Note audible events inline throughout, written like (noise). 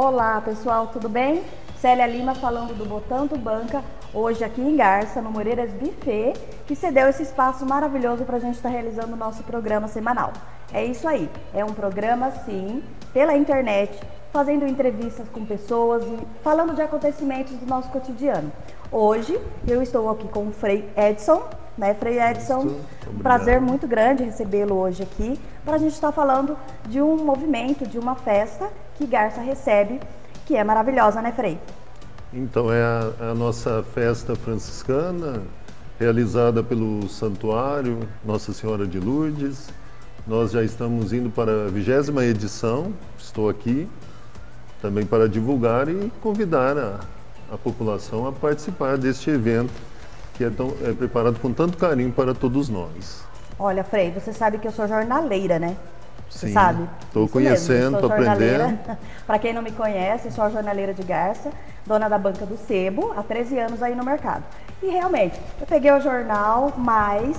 Olá pessoal, tudo bem? Célia Lima falando do Botando Banca, hoje aqui em Garça, no Moreiras Buffet, que cedeu esse espaço maravilhoso para a gente estar tá realizando o nosso programa semanal. É isso aí, é um programa sim, pela internet, fazendo entrevistas com pessoas e falando de acontecimentos do nosso cotidiano. Hoje eu estou aqui com o Frei Edson, né, Frei Edson? Um prazer muito grande recebê-lo hoje aqui para a gente estar falando de um movimento, de uma festa que Garça recebe, que é maravilhosa, né, Frei? Então, é a, a nossa festa franciscana, realizada pelo Santuário Nossa Senhora de Lourdes. Nós já estamos indo para a vigésima edição, estou aqui também para divulgar e convidar a, a população a participar deste evento que é, tão, é preparado com tanto carinho para todos nós. Olha, Frei, você sabe que eu sou jornaleira, né? Sim, sabe? Estou conhecendo, estou aprendendo. Para quem não me conhece, sou a jornaleira de Garça, dona da banca do Sebo, há 13 anos aí no mercado. E realmente, eu peguei o jornal, mas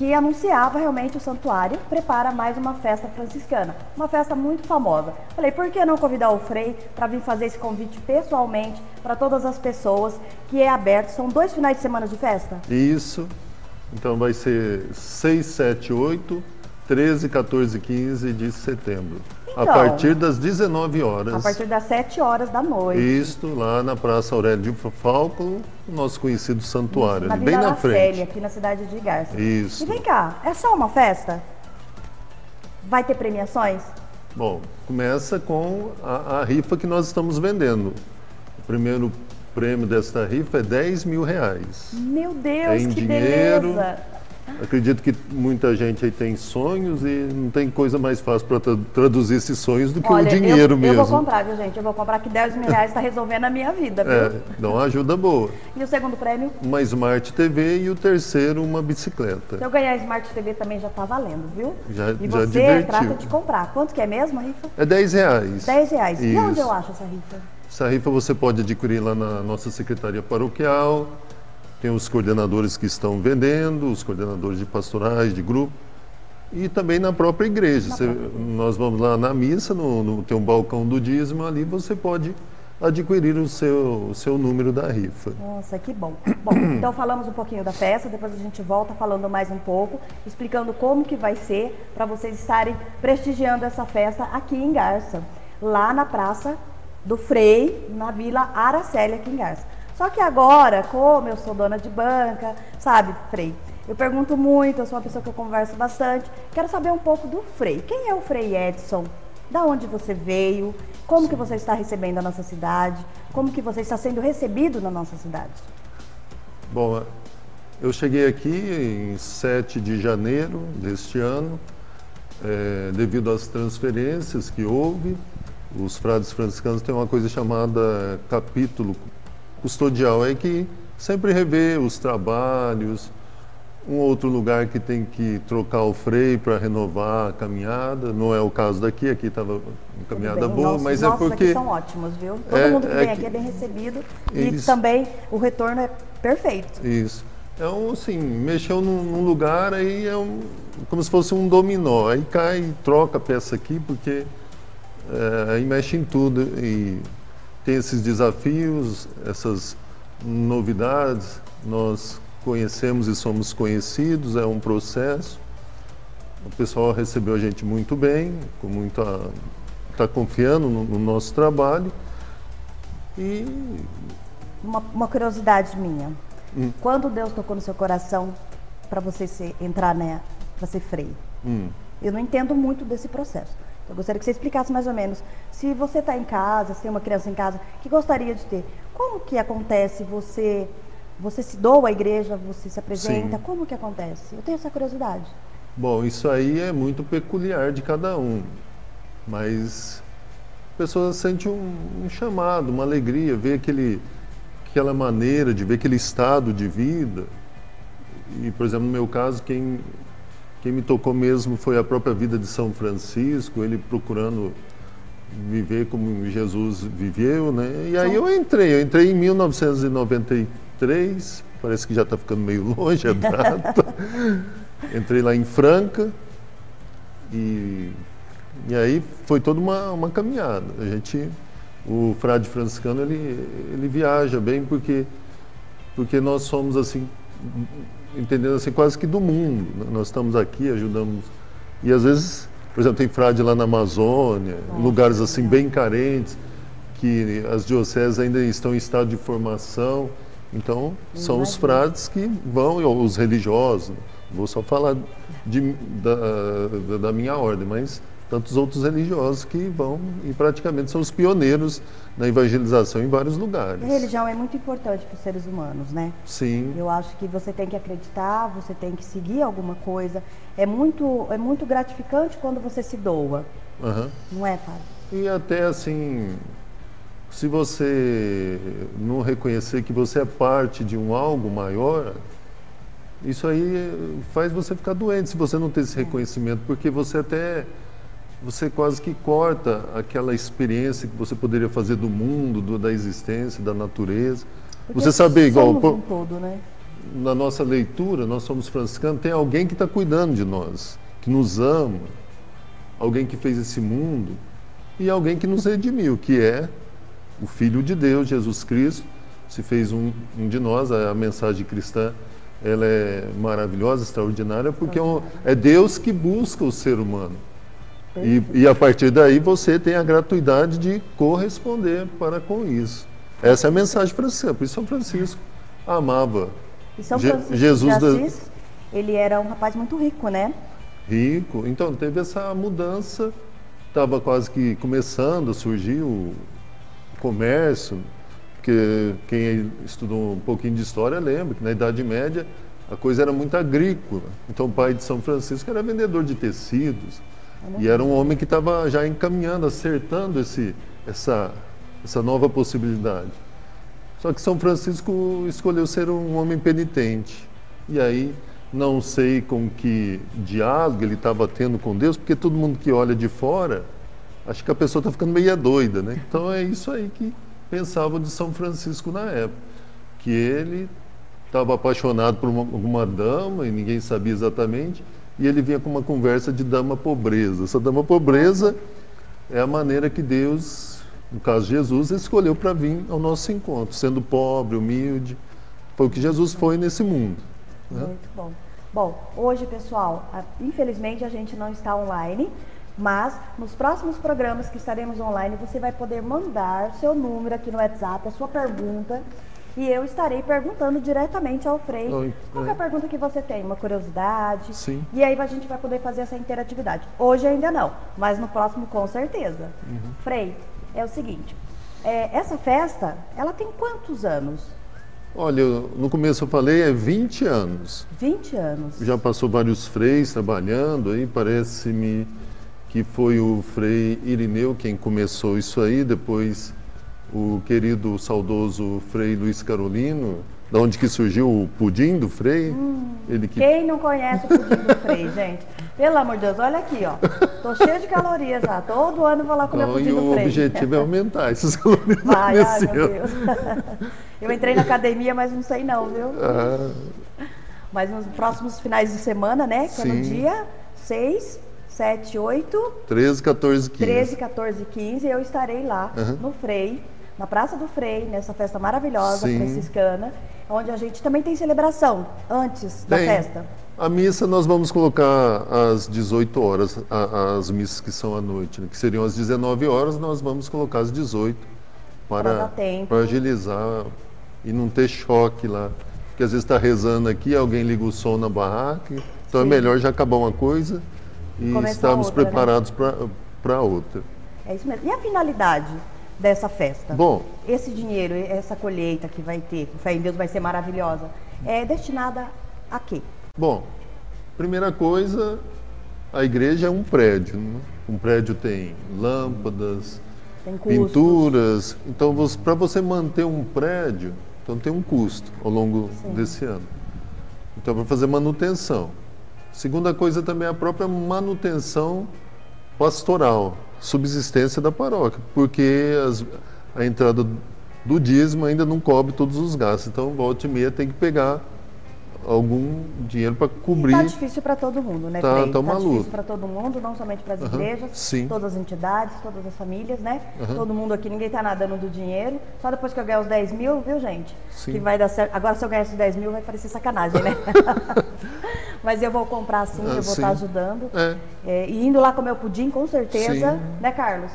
que anunciava realmente o santuário prepara mais uma festa franciscana, uma festa muito famosa. Falei, por que não convidar o Frei para vir fazer esse convite pessoalmente para todas as pessoas, que é aberto, são dois finais de semana de festa? Isso, então vai ser 6, 7, 8, 13, 14 e 15 de setembro. Então, a partir das 19 horas. A partir das 7 horas da noite. Isto, lá na Praça Aurélio de Falco, nosso conhecido santuário, Isso, na bem na frente. aqui na cidade de Garça. Isso. E vem cá, é só uma festa? Vai ter premiações? Bom, começa com a, a rifa que nós estamos vendendo. O primeiro prêmio desta rifa é 10 mil reais. Meu Deus, é em que dinheiro, beleza! Acredito que muita gente aí tem sonhos e não tem coisa mais fácil para traduzir esses sonhos do que Olha, o dinheiro eu, mesmo. Eu vou comprar, viu, gente? Eu vou comprar que 10 mil reais está resolvendo a minha vida, viu? É, dá uma ajuda boa. E o segundo prêmio? Uma Smart TV e o terceiro, uma bicicleta. Se eu ganhar a Smart TV também já está valendo, viu? Já, e já você divertiu. trata de comprar. Quanto que é mesmo a rifa? É 10 reais. 10 reais. Isso. E onde eu acho essa rifa? Essa rifa você pode adquirir lá na nossa secretaria paroquial, tem os coordenadores que estão vendendo, os coordenadores de pastorais, de grupo, e também na própria igreja. Na você, própria. Nós vamos lá na missa, no, no, tem um balcão do dízimo, ali você pode adquirir o seu, o seu número da rifa. Nossa, que bom. Bom, (clears throat) então falamos um pouquinho da festa, depois a gente volta falando mais um pouco, explicando como que vai ser para vocês estarem prestigiando essa festa aqui em Garça, lá na Praça do Frei, na Vila Aracélia, aqui em Garça. Só que agora, como eu sou dona de banca, sabe, Frei? Eu pergunto muito, eu sou uma pessoa que eu converso bastante. Quero saber um pouco do Frei. Quem é o Frei Edson? Da onde você veio? Como que você está recebendo a nossa cidade? Como que você está sendo recebido na nossa cidade? Bom, eu cheguei aqui em 7 de janeiro deste ano, é, devido às transferências que houve. Os frades franciscanos têm uma coisa chamada capítulo custodial é que sempre revê os trabalhos, um outro lugar que tem que trocar o freio para renovar a caminhada. Não é o caso daqui, aqui estava uma caminhada bem, boa, nossos, mas é porque. São ótimos, viu? Todo É- mundo que é vem aqui é bem recebido e Isso. também o retorno é perfeito. Isso. É um, assim, mexeu num, num lugar, aí é um, como se fosse um dominó. Aí cai, troca a peça aqui, porque é, aí mexe em tudo. E tem esses desafios, essas novidades. Nós conhecemos e somos conhecidos, é um processo. O pessoal recebeu a gente muito bem, com muita. está confiando no, no nosso trabalho. E Uma, uma curiosidade minha. Hum. Quando Deus tocou no seu coração para você ser, entrar né, para ser freio? hum, Eu não entendo muito desse processo. Eu gostaria que você explicasse mais ou menos. Se você está em casa, se tem uma criança em casa que gostaria de ter, como que acontece? Você você se doa à igreja, você se apresenta? Sim. Como que acontece? Eu tenho essa curiosidade. Bom, isso aí é muito peculiar de cada um, mas a pessoa sente um, um chamado, uma alegria, ver aquele, aquela maneira de ver aquele estado de vida. E, por exemplo, no meu caso, quem, quem me tocou mesmo foi a própria vida de São Francisco, ele procurando viver como Jesus viveu, né? E aí eu entrei, eu entrei em 1993, parece que já está ficando meio longe a (laughs) data. Entrei lá em Franca e, e aí foi toda uma, uma caminhada. A gente o frade franciscano ele, ele viaja bem porque, porque nós somos assim, entendendo assim, quase que do mundo. Nós estamos aqui, ajudamos. E às vezes, por exemplo, tem frade lá na Amazônia, Nossa, lugares assim bem carentes, que as dioceses ainda estão em estado de formação. Então, são os frades que vão, os religiosos, vou só falar de, da, da minha ordem, mas tantos outros religiosos que vão e praticamente são os pioneiros na evangelização em vários lugares. A religião é muito importante para os seres humanos, né? Sim. Eu acho que você tem que acreditar, você tem que seguir alguma coisa. É muito, é muito gratificante quando você se doa. Uhum. Não é, Fábio? E até assim, se você não reconhecer que você é parte de um algo maior, isso aí faz você ficar doente se você não ter esse é. reconhecimento, porque você até você quase que corta aquela experiência que você poderia fazer do mundo, do, da existência, da natureza. Porque você saber igual por, um todo, né? na nossa leitura, nós somos franciscanos, tem alguém que está cuidando de nós, que nos ama, alguém que fez esse mundo e alguém que nos redimiu, que é o Filho de Deus, Jesus Cristo, se fez um, um de nós. A, a mensagem cristã ela é maravilhosa, extraordinária, porque é, um, é Deus que busca o ser humano. E, e, a partir daí você tem a gratuidade de corresponder para com isso. Essa é a mensagem franciscana. Por isso São Francisco amava e São Francisco Jesus de Assis, da... ele era um rapaz muito rico, né? Rico. Então teve essa mudança. Estava quase que começando a surgir o comércio, que quem estudou um pouquinho de história lembra que na Idade Média a coisa era muito agrícola. Então o pai de São Francisco era vendedor de tecidos, e era um homem que estava já encaminhando, acertando esse, essa, essa nova possibilidade. Só que São Francisco escolheu ser um homem penitente. E aí, não sei com que diálogo ele estava tendo com Deus, porque todo mundo que olha de fora, acha que a pessoa está ficando meio doida, né? Então é isso aí que pensavam de São Francisco na época. Que ele estava apaixonado por uma, alguma dama e ninguém sabia exatamente e ele vinha com uma conversa de dama pobreza. Essa dama pobreza é a maneira que Deus, no caso Jesus, escolheu para vir ao nosso encontro, sendo pobre, humilde. Foi o que Jesus foi nesse mundo. Né? Muito bom. Bom, hoje, pessoal, infelizmente a gente não está online, mas nos próximos programas que estaremos online, você vai poder mandar seu número aqui no WhatsApp, a sua pergunta e eu estarei perguntando diretamente ao Frei Oi, qualquer é. pergunta que você tem, uma curiosidade. Sim. E aí a gente vai poder fazer essa interatividade. Hoje ainda não, mas no próximo com certeza. Uhum. Frei, é o seguinte, é, essa festa, ela tem quantos anos? Olha, no começo eu falei, é 20 anos. 20 anos. Já passou vários freis trabalhando aí, parece-me que foi o frei Irineu quem começou isso aí, depois o querido saudoso Frei Luiz Carolino, da onde que surgiu o pudim do Frei. Hum, ele que... Quem não conhece o pudim do Frei, (laughs) gente? Pelo amor de Deus, olha aqui, ó. Tô cheio de calorias já. Todo ano vou lá comer não, pudim do Frei. o objetivo é aumentar essas (laughs) calorias. Vai, ai, meu Deus. (laughs) Eu entrei na academia, mas não sei não, viu? Ah. Mas nos próximos finais de semana, né? Que Sim. é no dia 6, 7, 8... 13, 14, 15. 13, 14, 15, eu estarei lá uhum. no Frei na Praça do Frei, nessa festa maravilhosa Sim. franciscana, onde a gente também tem celebração antes da festa. A missa nós vamos colocar às 18 horas, as missas que são à noite, né? que seriam às 19 horas, nós vamos colocar às 18 para, para agilizar e não ter choque lá. Porque às vezes está rezando aqui, alguém liga o som na barraca, então é Sim. é melhor já acabar uma coisa e Começar estarmos outra, né? preparados né? para outra. É isso mesmo. E a finalidade? Dessa festa? Bom, esse dinheiro, essa colheita que vai ter, fé em Deus vai ser maravilhosa, é destinada a quê? Bom, primeira coisa, a igreja é um prédio. Né? Um prédio tem lâmpadas, tem pinturas. Então, para você manter um prédio, então tem um custo ao longo Sim. desse ano. Então, para fazer manutenção. Segunda coisa também é a própria manutenção pastoral subsistência da paróquia, porque as, a entrada do dízimo ainda não cobre todos os gastos. Então, volta e meia tem que pegar algum dinheiro para cobrir. tá difícil para todo mundo, né, Tá- Frei? tá uma difícil para todo mundo, não somente para as Aham, igrejas, sim. todas as entidades, todas as famílias, né? Todo mundo aqui, ninguém tá nadando do dinheiro. Só depois que eu ganhar os 10 mil, viu, gente? Sim. Que vai dar certo. Agora, se eu ganhar esses 10 mil, vai parecer sacanagem, né? (laughs) Mas eu vou comprar sim, Ah, eu vou estar ajudando. É. É, e indo lá comer o pudim, com certeza, Sim. né, Carlos?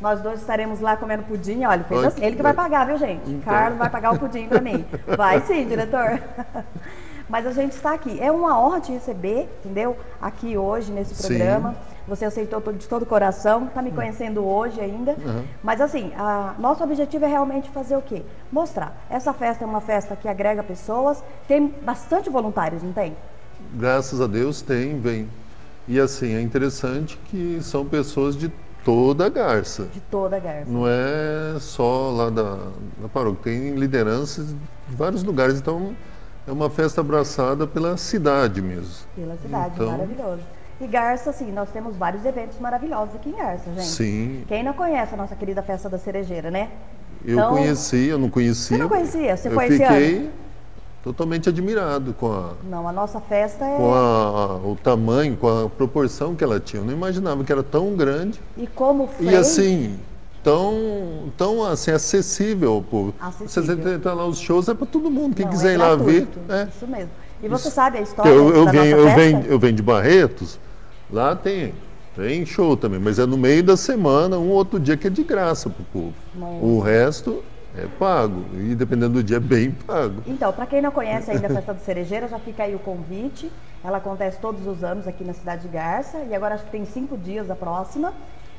Nós dois estaremos lá comendo pudim. Olha, assim. ele que vai pagar, viu, gente? Então. Carlos vai pagar o pudim pra mim. Vai sim, diretor. (laughs) Mas a gente está aqui. É uma honra te receber, entendeu? Aqui hoje, nesse Sim. programa. Você aceitou de todo o coração, está me conhecendo hoje ainda. Uhum. Mas assim, a- nosso objetivo é realmente fazer o quê? Mostrar. Essa festa é uma festa que agrega pessoas, tem bastante voluntários, não tem? Graças a Deus tem, vem. E assim, é interessante que são pessoas de toda a Garça. De toda a Garça. Não é só lá da, da paróquia, tem lideranças de vários lugares, então é uma festa abraçada pela cidade mesmo. Pela cidade, Então- maravilhoso. E Garça, assim, nós temos vários eventos maravilhosos aqui em Garça, gente. Sim, Quem não conhece a nossa querida festa da cerejeira, né? eu Então- conheci, eu não conhecia. Você não conhecia? Você eu foi esse fiquei totalmente admirado com, a, Não, a nossa festa é. com a- o tamanho, com a proporção que ela tinha. Eu não imaginava que era tão grande E como Frei, e assim tão, tão assim, acessível ao povo. Acessível. Você entrar lá os shows é para todo mundo. Quem não, quiser é ir lá ver. é. Isso mesmo. E você sabe a história Eu, eu, da venho, eu, venho, eu venho de Barretos, lá tem, tem show também, mas é no meio da semana, um outro dia que é de graça para o povo. Nossa. O resto é pago, e dependendo do dia é (laughs) bem pago. Então, para quem não conhece ainda a Festa do Cerejeira, já fica aí o convite. Ela acontece todos os anos aqui na cidade de Garça e agora acho que tem cinco dias a próxima.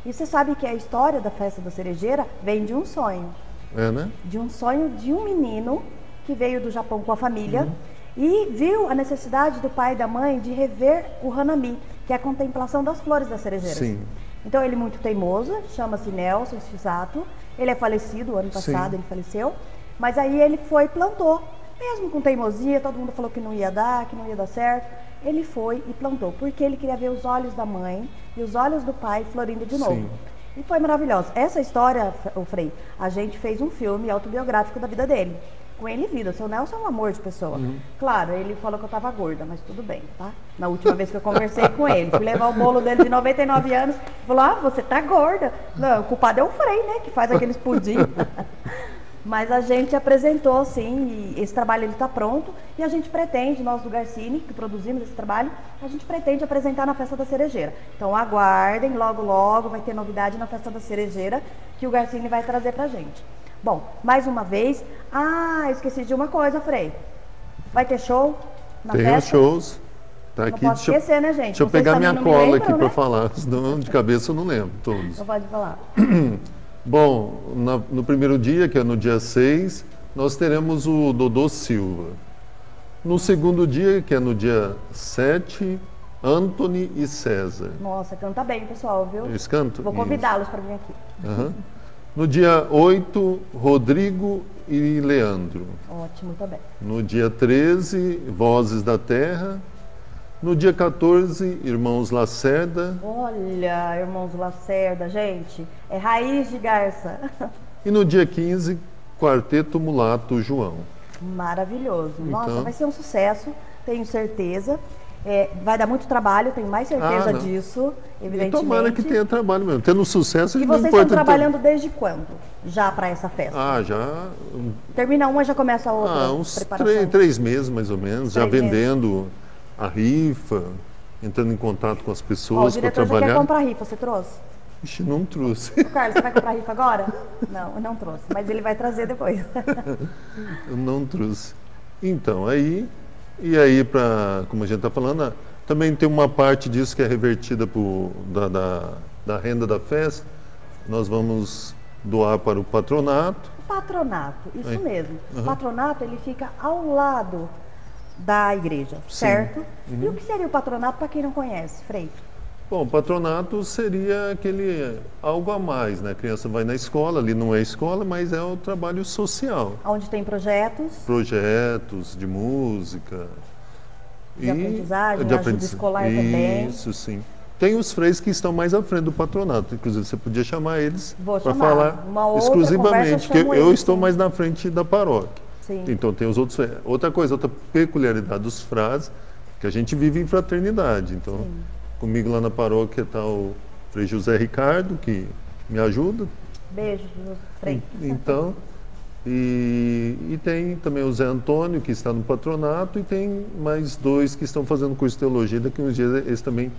E você sabe que a história da Festa da Cerejeira vem de um sonho. É, né? De um sonho de um menino que veio do Japão com a família Uhum. e viu a necessidade do pai e da mãe de rever o Hanami, que é a contemplação das flores das cerejeiras. Sim. Então ele muito teimoso, chama-se Nelson Shisato. Ele é falecido, ano Sim. passado ele faleceu. Mas aí ele foi e plantou. Mesmo com teimosia, todo mundo falou que não ia dar, que não ia dar certo. Ele foi e plantou, porque ele queria ver os olhos da mãe e os olhos do pai florindo de novo. Sim. E foi maravilhoso. Essa história, o Frei, a gente fez um filme autobiográfico da vida dele. Com ele vida. O seu Nelson é um amor de pessoa. Uhum. Claro, ele falou que eu tava gorda, mas tudo bem, tá? Na última vez que eu conversei com ele, fui levar o bolo dele de 99 anos, falou: Ah, você tá gorda. Não, o culpado é o Frei, né? Que faz (laughs) aqueles pudim. Mas a gente apresentou, sim, e esse trabalho ele está pronto e a gente pretende, nós do Garcini, que produzimos esse trabalho, a gente pretende apresentar na Festa da Cerejeira. Então aguardem, logo logo vai ter novidade na Festa da Cerejeira que o Garcini vai trazer pra gente. Bom, mais uma vez, ah, esqueci de uma coisa, Frei. Vai ter show na tem festa? shows. Tá Não aqui, pode deixa, esquecer, né, gente? deixa eu pegar minha não cola lembram, aqui para né? falar, senão de cabeça eu não lembro todos. Não pode falar. (clears throat) Bom, na- no primeiro dia, que é no dia 6, nós teremos o Dodô Silva. No segundo dia, que é no dia 7, Anthony e César. Nossa, canta bem, pessoal, viu? Eles cantam? Vou convidá-los para vir aqui. Aham. No dia 8, Rodrigo e Leandro. Ótimo também. No dia 13, Vozes da Terra. No dia 14, Irmãos Lacerda. Olha, irmãos Lacerda, gente, é raiz de garça. (laughs) E no dia 15, Quarteto Mulato João. Maravilhoso. Nossa, Então. vai ser um sucesso, tenho certeza. É, vai dar muito trabalho, tenho mais certeza Ah, disso, E evidentemente. tomara que tenha trabalho mesmo. Tendo sucesso, E vocês estão ter- trabalhando desde quando? Já para essa festa? Ah, já Termina uma, já começa a outra ah, uns três, três meses mais ou menos, já Três meses. A rifa, entrando em contato com as o pessoas para diretor já quer trabalhar. comprar rifa, você trouxe? Ixi, não trouxe. Ô, Carlos, você vai comprar rifa agora? (laughs) Não, eu não trouxe, mas ele vai trazer depois. Eu não trouxe. Então, aí, e aí, pra, como a gente está falando, também tem uma parte disso que é revertida pro, da, da, da renda da festa. Nós vamos doar para o patronato. O patronato, isso mesmo. O Uhum. patronato ele fica ao lado da igreja, certo? E Uhum. o que seria o patronato para quem não conhece, Frei? Bom, patronato seria aquele algo a mais, né? A criança vai na escola, ali não é escola, mas é o trabalho social. Onde tem projetos, Projetos de música. De aprendizagem, ajuda aprendiz- escolar também. Isso, sim. Tem os freios que estão mais à frente do patronato. Inclusive, você podia chamar eles para falar exclusivamente, conversa eu eu estou sim. mais na frente da paróquia. Sim. Então tem os outros. Outra coisa, outra peculiaridade dos frases, que a gente vive em fraternidade. Então, Sim. comigo lá na paróquia está o Frei José Ricardo, que me ajuda. Beijo, Frei. Então, e, e tem também o Zé Antônio, que está no patronato, e tem mais dois que estão fazendo curso de teologia. Daqui uns dias eles também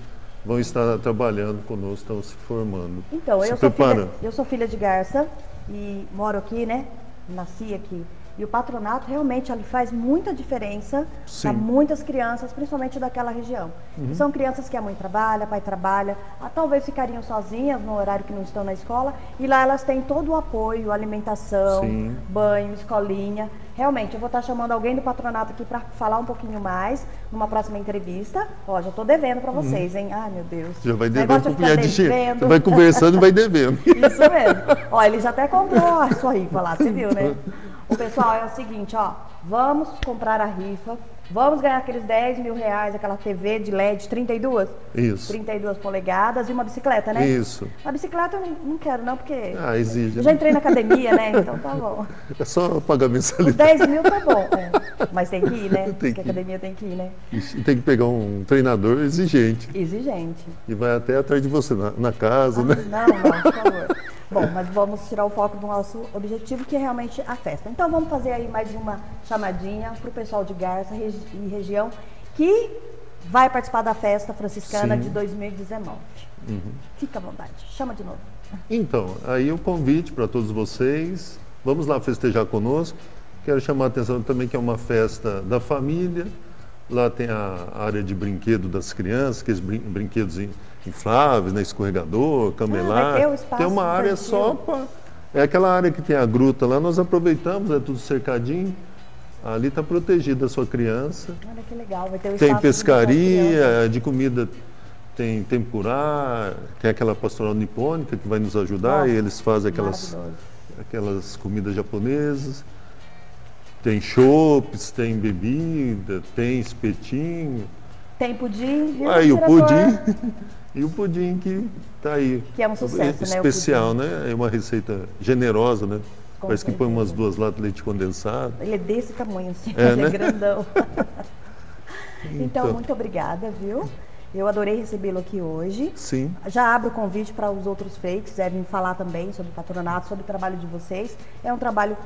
vão estar trabalhando conosco, estão se formando. Então, se eu sou, filha, eu sou filha de Garça e moro aqui, né? Nasci aqui. E o patronato realmente ele faz muita diferença para muitas crianças, principalmente daquela região. Uhum. São crianças que a mãe trabalha, pai trabalha, ah, talvez ficariam sozinhas no horário que não estão na escola, e lá elas têm todo o apoio, alimentação, Sim. banho, escolinha. Realmente, eu vou estar chamando alguém do patronato aqui para falar um pouquinho mais numa próxima entrevista. Ó, já estou devendo para vocês, hein? Ai, meu Deus. Uhum. Já vai devendo Negócio com de. Você vai conversando e vai devendo. (laughs) Isso mesmo. Ó, ele já até comprou a sua rifa lá, você viu, né? (laughs) O pessoal é o seguinte, ó, vamos comprar a rifa, vamos ganhar aqueles 10 mil reais, aquela TV de LED 32, Isso. 32 polegadas e uma bicicleta, né? Isso. A bicicleta eu não, quero não, porque Ah, exige. eu já entrei na academia, né? Então tá bom. (laughs) É só pagar Os mensalidade. 10 mil tá bom, é. mas tem que ir, né? (laughs) Tem Porque que a academia tem que ir, né? E tem que pegar um treinador exigente. Exigente. E vai até atrás de você na, na casa, né? Não, não, por favor. Bom, mas vamos tirar o foco do nosso objetivo, que é realmente a festa. Então vamos fazer aí mais uma chamadinha para o pessoal de Garça e região que vai participar da festa franciscana Sim. de 2019. Fica à vontade, chama de novo. Então, aí o convite para todos vocês. Vamos lá festejar conosco. Quero chamar a atenção também que é uma festa da família. Lá tem a área de brinquedo das crianças, aqueles brin brinquedos in- infláveis, né? escorregador, camelar. Ah, tem uma área infantil. só para. É aquela área que tem a gruta lá, nós aproveitamos, é tudo cercadinho. Ali está protegida a sua criança. Olha que legal, vai ter o Tem pescaria, de comida tem tempurá, tem aquela pastoral nipônica que vai nos ajudar Nossa, e eles fazem aquelas, aquelas comidas japonesas. Tem chopes, tem bebida, tem espetinho. Tem pudim, viu, Aí o diretor? pudim. (laughs) e o pudim que está aí. Que é um sucesso, né, o Especial, né? É uma receita generosa, né? Com Parece que põe umas duas latas de leite condensado. Ele é desse tamanho assim, É, (laughs) é né? grandão. (laughs) então, Então. muito obrigada, viu? Eu adorei recebê-lo aqui hoje. Sim. Já abro o convite para os outros que quiserem falar também sobre o patronato, sobre o trabalho de vocês. É um trabalho,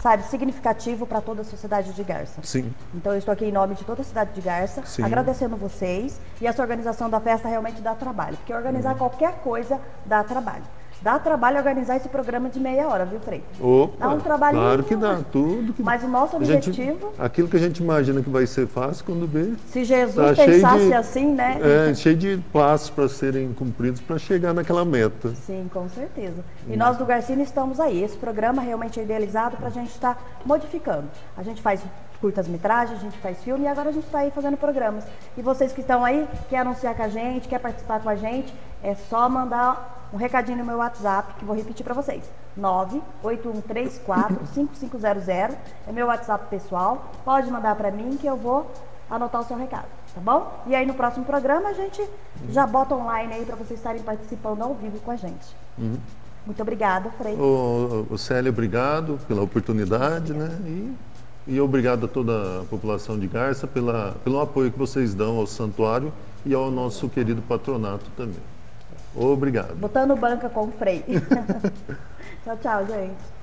sabe, significativo para toda a sociedade de Garça. Sim. Então eu estou aqui em nome de toda a cidade de Garça, Sim. agradecendo vocês. E essa organização da festa realmente dá trabalho, porque organizar qualquer coisa dá trabalho. Dá trabalho organizar esse programa de meia hora, viu, Frei? Opa, Dá um trabalhinho. claro que dá, tudo que Mas o nosso A gente- objetivo, aquilo que a gente imagina que vai ser fácil, quando vê, se Jesus tá pensasse de- assim, né? é cheio de passos para serem cumpridos para chegar naquela meta. Sim, com certeza. Hum. E nós do Garcini estamos aí. Esse programa realmente é idealizado para a gente estar modificando. A gente faz curtas-metragens, a gente faz filme e agora a gente está aí fazendo programas. E vocês que estão aí, quer anunciar com a gente, quer participar com a gente, é só mandar um recadinho no meu WhatsApp, que vou repetir para vocês. 981345500 é meu WhatsApp pessoal. Pode mandar para mim que eu vou anotar o seu recado, tá bom? E aí no próximo programa a gente já bota online aí para vocês estarem participando ao vivo com a gente. Muito obrigada, Frei. Ô, ô, Célia, obrigado pela oportunidade, né? E, e obrigado a toda a população de Garça pela, pelo apoio que vocês dão ao santuário e ao nosso querido patronato também. Obrigado. Botando banca com o Frei. (laughs) tchau, tchau, gente.